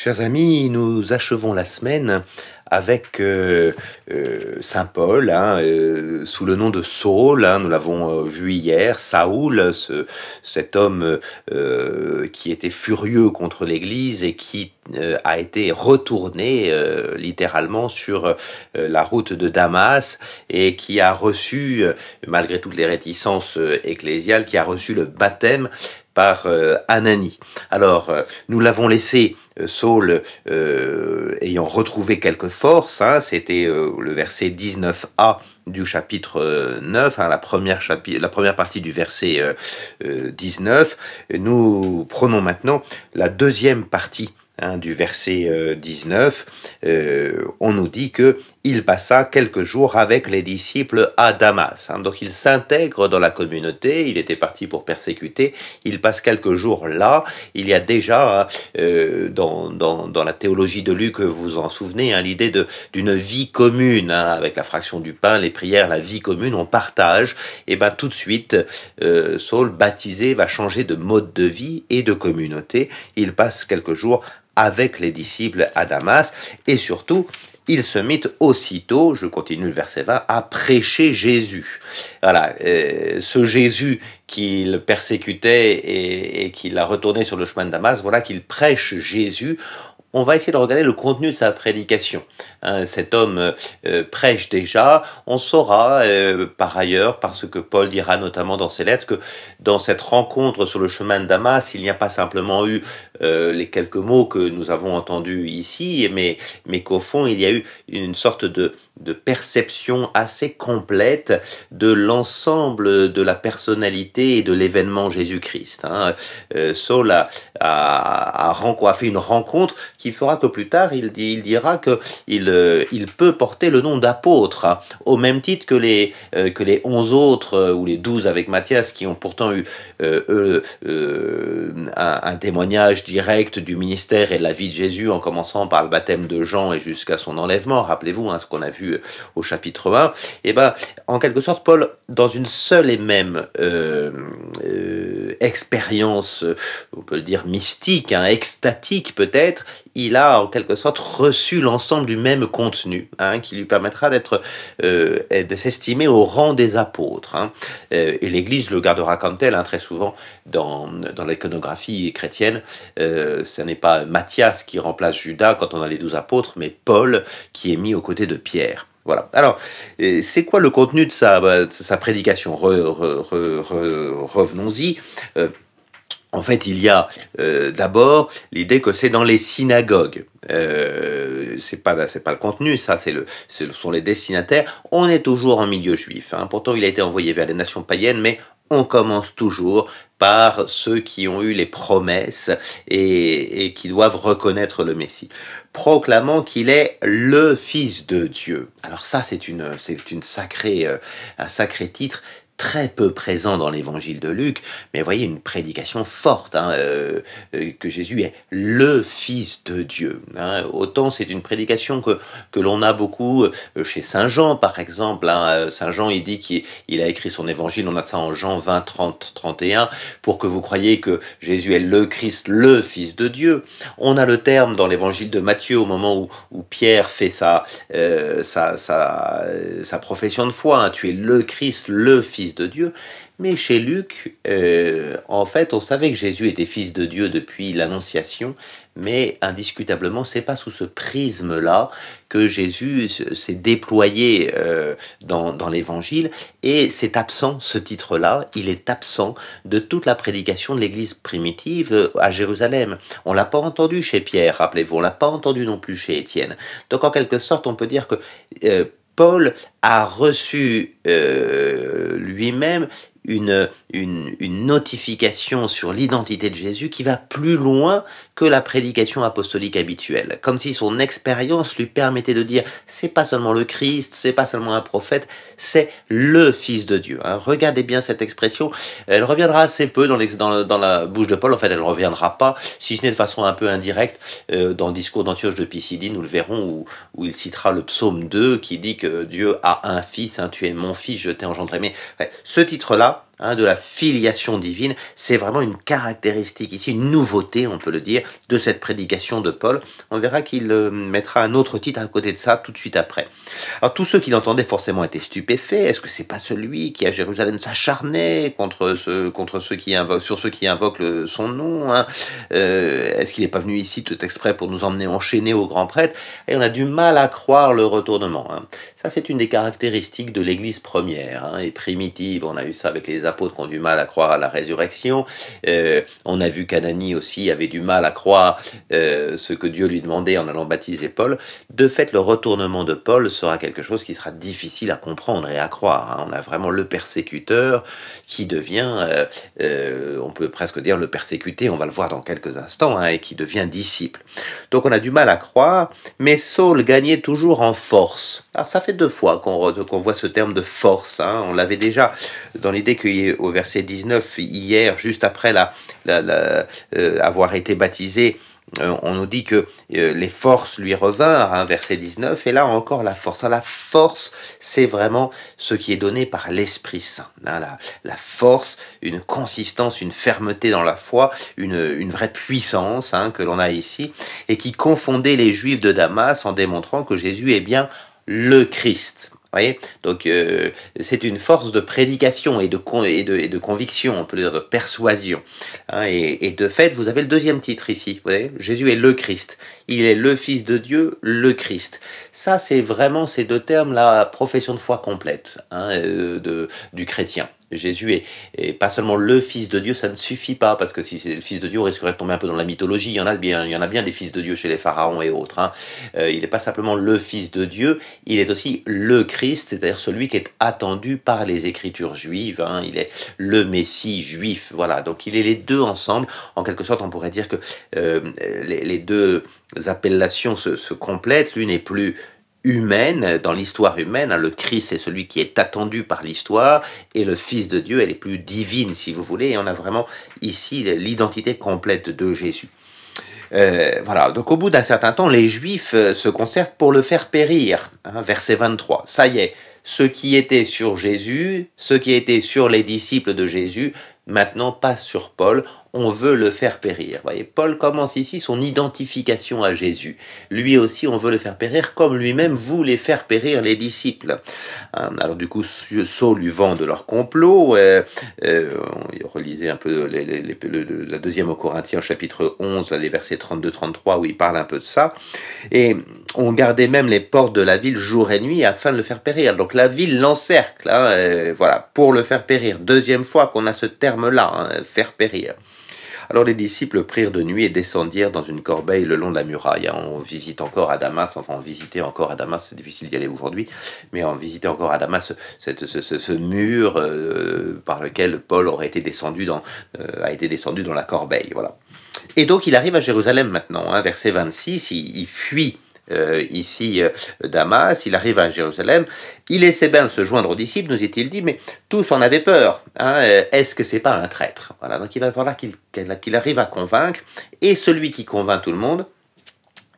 Chers amis, nous achevons la semaine avec euh, euh, Saint Paul, hein, euh, sous le nom de Saul, hein, nous l'avons vu hier, Saoul, ce, cet homme qui était furieux contre l'Église et qui a été retourné littéralement sur la route de Damas et qui a reçu, malgré toutes les réticences ecclésiales, qui a reçu le baptême par Anani. Alors, nous l'avons laissé euh, Saul euh, ayant retrouvé quelques forces, hein, c'était euh, le verset 19a du chapitre 9, hein, la, première la première partie du verset 19. Nous prenons maintenant la deuxième partie Hein, du verset 19, euh, euh, on nous dit que il passa quelques jours avec les disciples à Damas. Hein. donc il s'intègre dans la communauté, il était parti pour persécuter, il passe quelques jours là. Il y a déjà, hein, euh, dans, dans, la théologie de Luc, vous vous en souvenez, hein, l'idée d'une vie commune, avec la fraction du pain, les prières, la vie commune, on partage. Et ben tout de suite, Saul, baptisé, va changer de mode de vie et de communauté. Il passe quelques jours avec les disciples à Damas, et surtout, il se mit aussitôt, je continue le verset 20, à prêcher Jésus. Voilà, euh, ce Jésus qu'il persécutait et, et qu'il a retourné sur le chemin de Damas, voilà qu'il prêche Jésus on va essayer de regarder le contenu de sa prédication. Hein, cet homme euh, prêche déjà. On saura euh, par ailleurs, parce que Paul dira notamment dans ses lettres, que dans cette rencontre sur le chemin de Damas, il n'y a pas simplement eu euh, les quelques mots que nous avons entendus ici, mais, mais qu'au fond, il y a eu une sorte de, de perception assez complète de l'ensemble de la personnalité et de l'événement Jésus-Christ. Hein. Saul a, a, fait une rencontre qui fera que plus tard, il, il dira que il, euh, il peut porter le nom d'apôtre, au même titre que les, euh, que les onze autres, euh, ou les douze avec Matthias, qui ont pourtant eu eux, un, témoignage direct du ministère et de la vie de Jésus, en commençant par le baptême de Jean et jusqu'à son enlèvement. Rappelez-vous hein, ce qu'on a vu au chapitre 1. Et eh ben, en quelque sorte, Paul, dans une seule et même expérience, on peut le dire mystique, hein, extatique peut-être, il a en quelque sorte reçu l'ensemble du même contenu, hein, qui lui permettra d'être, euh, de s'estimer au rang des apôtres. Euh, et l'Église le gardera comme tel, très souvent dans, dans l'iconographie chrétienne. Euh, ce n'est pas Matthias qui remplace Judas quand on a les douze apôtres, mais Paul qui est mis aux côtés de Pierre. Voilà. Alors, c'est quoi le contenu de sa, sa prédication? Revenons-y. En fait, il y a euh, d'abord l'idée que c'est dans les synagogues. Euh, c'est pas c'est pas le contenu, ça c'est le ce sont les destinataires. On est toujours en milieu juif. Hein. Pourtant, il a été envoyé vers les nations païennes, mais on commence toujours par ceux qui ont eu les promesses et, qui doivent reconnaître le Messie, proclamant qu'il est le Fils de Dieu. Alors ça, c'est une, c'est une sacrée, euh, un sacré titre très peu présent dans l'évangile de Luc, mais voyez une prédication forte, hein, euh, euh, que Jésus est le Fils de Dieu. Hein. Autant c'est une prédication que, que l'on a beaucoup euh, chez Saint Jean, par exemple. Hein. Saint Jean, il dit qu'il a écrit son évangile, on a ça en Jean 20, 30, 31, pour que vous croyiez que Jésus est le Christ, le Fils de Dieu. On a le terme dans l'évangile de Matthieu au moment où, Pierre fait sa, sa, sa, sa, profession de foi, tu es le Christ, le Fils de Dieu. Mais chez Luc, euh, en fait, on savait que Jésus était fils de Dieu depuis l'Annonciation, mais indiscutablement, c'est pas sous ce prisme-là que Jésus s'est déployé euh, dans, l'Évangile, et c'est absent, ce titre-là, il est absent de toute la prédication de l'Église primitive euh, à Jérusalem. On l'a pas entendu chez Pierre, rappelez-vous, on l'a pas entendu non plus chez Étienne. Donc en quelque sorte, on peut dire que Paul a reçu euh, lui-même une, notification sur l'identité de Jésus qui va plus loin que la prédication apostolique habituelle. Comme si son expérience lui permettait de dire c'est pas seulement le Christ, c'est pas seulement un prophète, c'est le Fils de Dieu. Hein. Regardez bien cette expression. Elle reviendra assez peu dans, la bouche de Paul. En fait, elle ne reviendra pas, si ce n'est de façon un peu indirecte, euh, dans le discours d'Antioche de Pisidie, nous le verrons, où, où il citera le psaume 2 qui dit que Dieu a un fils, hein, tu es mon fils, je t'ai engendré. Mais ce titre-là, hein, de la filiation divine. C'est vraiment une caractéristique ici, une nouveauté, on peut le dire, de cette prédication de Paul. On verra qu'il euh, mettra un autre titre à côté de ça tout de suite après. Alors tous ceux qui l'entendaient forcément étaient stupéfaits. Est-ce que c'est pas celui qui à Jérusalem s'acharnait contre ceux, qui invoquent, sur ceux qui invoquent son nom hein? Euh, Est-ce qu'il n'est pas venu ici tout exprès pour nous emmener enchaîner au grand prêtre? Et on a du mal à croire le retournement. Hein. Ça, c'est une des caractéristiques de l'Église première et primitive. On a eu ça avec les apôtres ont du mal à croire à la résurrection. Euh, on a vu qu'Anani aussi avait du mal à croire euh, ce que Dieu lui demandait en allant baptiser Paul. De fait, le retournement de Paul sera quelque chose qui sera difficile à comprendre et à croire. Hein. On a vraiment le persécuteur qui devient, euh, on peut presque dire le persécuté, on va le voir dans quelques instants, hein, et qui devient disciple. Donc on a du mal à croire, mais Saul gagnait toujours en force. Alors ça fait deux fois qu'on voit ce terme de force. Hein. On l'avait déjà dans l'idée qu'au verset 19, hier, juste après la, euh, avoir été baptisé, euh, on nous dit que euh, les forces lui revinrent, hein, verset 19, et là encore la force. la force, c'est vraiment ce qui est donné par l'Esprit Saint. Hein, la, force, une consistance, une fermeté dans la foi, une, vraie puissance hein, que l'on a ici, et qui confondait les Juifs de Damas en démontrant que Jésus est bien le Christ voyez? Donc euh, c'est une force de prédication et de, et de, conviction, on peut dire de persuasion. Hein, et, et, de fait, vous avez le deuxième titre ici. Vous voyez? Jésus est le Christ. Il est le Fils de Dieu, le Christ. Ça, c'est vraiment ces deux termes, la profession de foi complète hein, euh, de, du chrétien. Jésus est, pas seulement le Fils de Dieu, ça ne suffit pas, parce que si c'est le Fils de Dieu, on risquerait de tomber un peu dans la mythologie. Il y en a bien, il y en a bien des Fils de Dieu chez les pharaons et autres. Hein. Euh, il n'est pas simplement le Fils de Dieu, il est aussi le Christ, c'est-à-dire celui qui est attendu par les Écritures juives. Hein. Il est le Messie juif. Voilà, donc il est les deux ensemble. En quelque sorte, on pourrait dire que euh, les, deux appellations se, se complètent. L'une est plus humaine, dans l'histoire humaine. Hein, le Christ est celui qui est attendu par l'histoire, et le Fils de Dieu, elle est plus divine, si vous voulez. Et on a vraiment ici l'identité complète de Jésus. Euh, voilà, donc au bout d'un certain temps, les Juifs euh, se concertent pour le faire périr. Hein, verset 23. Ça y est, ceux qui étaient sur Jésus, ceux qui étaient sur les disciples de Jésus, maintenant passent sur Paul on veut le faire périr. Voyez, Paul commence ici son identification à Jésus. Lui aussi, on veut le faire périr comme lui-même voulait faire périr les disciples. Hein, alors du coup, Saul lui vend de leur complot. Euh, on relisait un peu la deuxième au Corinthiens, chapitre 11, les versets 32-33, où il parle un peu de ça. Et on gardait même les portes de la ville jour et nuit afin de le faire périr. Donc la ville l'encercle, hein, voilà, pour le faire périr. Deuxième fois qu'on a ce terme-là, hein, faire périr. Alors les disciples prirent de nuit et descendirent dans une corbeille le long de la muraille. On visite encore à Damas, enfin on visitait encore à Damas, c'est difficile d'y aller aujourd'hui, mais on visitait encore à Damas ce, mur euh, par lequel Paul aurait été descendu dans, euh, a été descendu dans la corbeille. Voilà. Et donc il arrive à Jérusalem maintenant, hein, verset 26, il fuit euh, ici euh, Damas, il arrive à Jérusalem, il essaie bien de se joindre aux disciples, nous est-il dit, mais tous en avaient peur. Hein, euh, est-ce que c'est pas un traître? Voilà, donc il va falloir qu'il arrive à convaincre, et celui qui convainc tout le monde,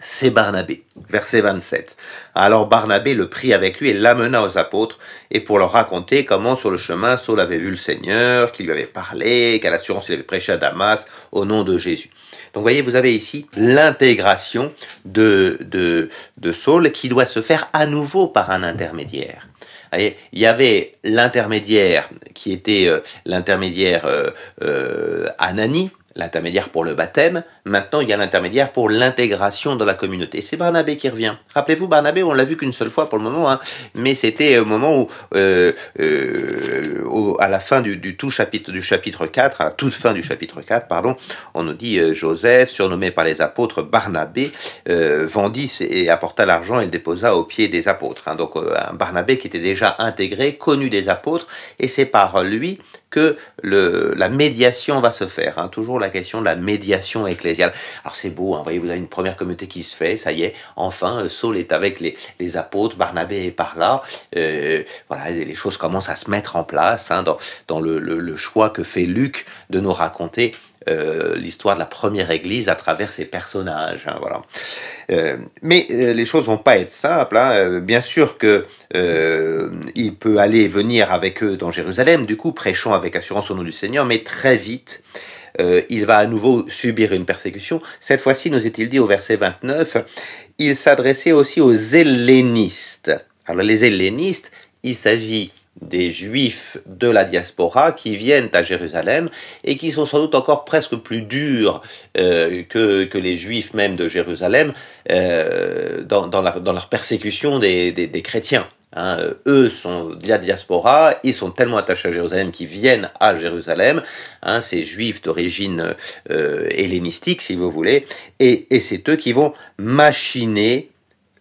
c'est Barnabé. Verset 27. Alors Barnabé le prit avec lui et l'amena aux apôtres, et pour leur raconter comment sur le chemin Saul avait vu le Seigneur, qu'il lui avait parlé, qu'à l'assurance il avait prêché à Damas au nom de Jésus. Donc voyez, vous avez ici l'intégration de, de, de Saul qui doit se faire à nouveau par un intermédiaire. il y avait l'intermédiaire qui était euh, l'intermédiaire euh, euh, Anani, l'intermédiaire pour le baptême, maintenant il y a l'intermédiaire pour l'intégration dans la communauté. C'est Barnabé qui revient. Rappelez-vous, Barnabé, on l'a vu qu'une seule fois pour le moment, hein, mais c'était au moment où, euh, euh, à la fin du, tout chapitre, du chapitre 4, à toute fin du chapitre 4, pardon, on nous dit euh, Joseph, surnommé par les apôtres Barnabé, vendit et apporta l'argent et le déposa aux pieds des apôtres. Hein. donc un Barnabé qui était déjà intégré, connu des apôtres, et c'est par lui que la médiation va se faire. Hein. toujours la question de la médiation Alors c'est beau, hein, voyez, vous avez une première communauté qui se fait, ça y est, enfin, euh, Saul est avec les, apôtres, Barnabé est par là, euh, voilà, les choses commencent à se mettre en place hein, dans, le, choix que fait Luc de nous raconter euh, l'histoire de la première église à travers ces personnages. Hein, voilà. mais les choses vont pas être simples. Hein. Bien sûr que il peut aller et venir avec eux dans Jérusalem, du coup prêchant avec assurance au nom du Seigneur, mais très vite il va à nouveau subir une persécution. Cette fois-ci, nous est-il dit au verset 29, il s'adressait aussi aux hellénistes. Alors les hellénistes, il s'agit des juifs de la diaspora qui viennent à Jérusalem et qui sont sans doute encore presque plus durs euh, que, les juifs même de Jérusalem euh, dans, dans, leur persécution des chrétiens. Hein, eux sont de la diaspora, ils sont tellement attachés à Jérusalem qu'ils viennent à Jérusalem, hein, ces juifs d'origine euh, hellénistique si vous voulez, et, c'est eux qui vont machiner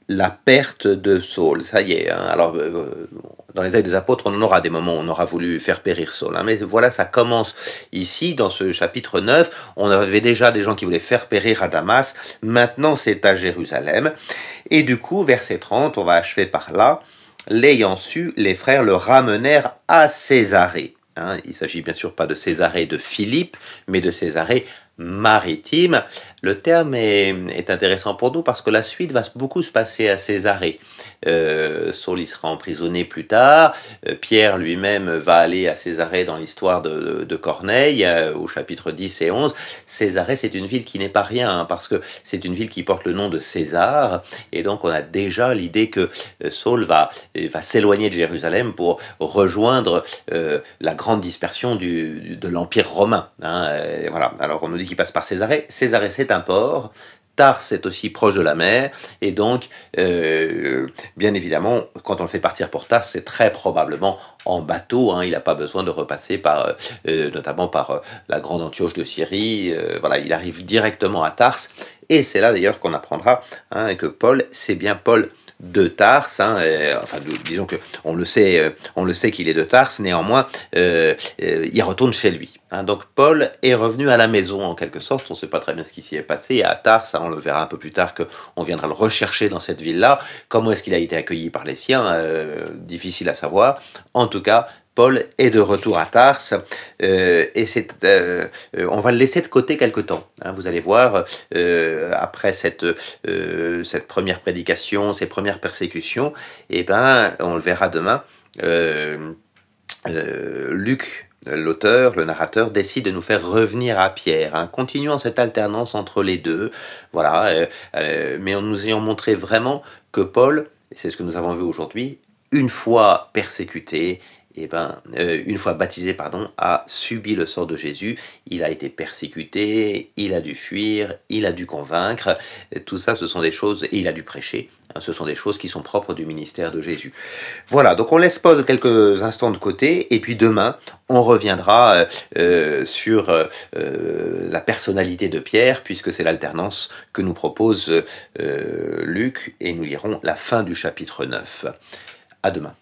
la perte de Saul. Ça y est, hein. alors euh, dans les actes des apôtres, on aura des moments où on aura voulu faire périr Saul. Mais voilà, ça commence ici, dans ce chapitre 9. On avait déjà des gens qui voulaient faire périr à Damas. Maintenant, c'est à Jérusalem. Et du coup, verset 30, on va achever par là. L'ayant su, les frères le ramenèrent à Césarée. Hein. il s'agit bien sûr pas de Césarée de Philippe, mais de Césarée maritime. Le terme est, est, intéressant pour nous parce que la suite va beaucoup se passer à Césarée. Euh, Saul y sera emprisonné plus tard. Euh, Pierre lui-même va aller à Césarée dans l'histoire de, de, Corneille, euh, au chapitre 10 et 11. Césarée, c'est une ville qui n'est pas rien, hein, parce que c'est une ville qui porte le nom de César. Et donc, on a déjà l'idée que Saul va, va s'éloigner de Jérusalem pour rejoindre la grande dispersion du, de l'Empire romain. Hein, voilà. Alors, on nous dit qu'il passe par Césarée. Césarée, c'est un port. Tars est aussi proche de la mer, et donc, euh, bien évidemment, quand on le fait partir pour Tars, c'est très probablement en bateau. Hein, il n'a pas besoin de repasser par, euh, euh notamment par la grande Antioche de Syrie. Voilà, il arrive directement à Tars, et c'est là d'ailleurs qu'on apprendra hein, que Paul, c'est bien Paul de Tars. Hein, enfin, disons que on le sait, euh, on le sait qu'il est de Tars. Néanmoins, euh, euh, il retourne chez lui. Hein. donc Paul est revenu à la maison en quelque sorte. On ne sait pas très bien ce qui s'y est passé à Tars. Hein, on le verra un peu plus tard que on viendra le rechercher dans cette ville-là. Comment est-ce qu'il a été accueilli par les siens Difficile à savoir. En tout cas, Paul est de retour à Tars euh, et c'est, euh, on va le laisser de côté quelque temps. Hein, vous allez voir, euh, après cette, euh, première prédication, ces premières persécutions, et eh ben, on le verra demain, euh, euh, Luc l'auteur, le narrateur, décide de nous faire revenir à Pierre, hein, continuant cette alternance entre les deux, voilà, euh, euh, mais en nous ayant montré vraiment que Paul, c'est ce que nous avons vu aujourd'hui, une fois persécuté, eh ben, euh, une fois baptisé, pardon, a subi le sort de Jésus. Il a été persécuté, il a dû fuir, il a dû convaincre. Tout ça, ce sont des choses, et il a dû prêcher. Hein, ce sont des choses qui sont propres du ministère de Jésus. Voilà, donc on laisse Paul quelques instants de côté, et puis demain, on reviendra euh, euh sur la personnalité de Pierre, puisque c'est l'alternance que nous propose Luc, et nous lirons la fin du chapitre 9. À demain.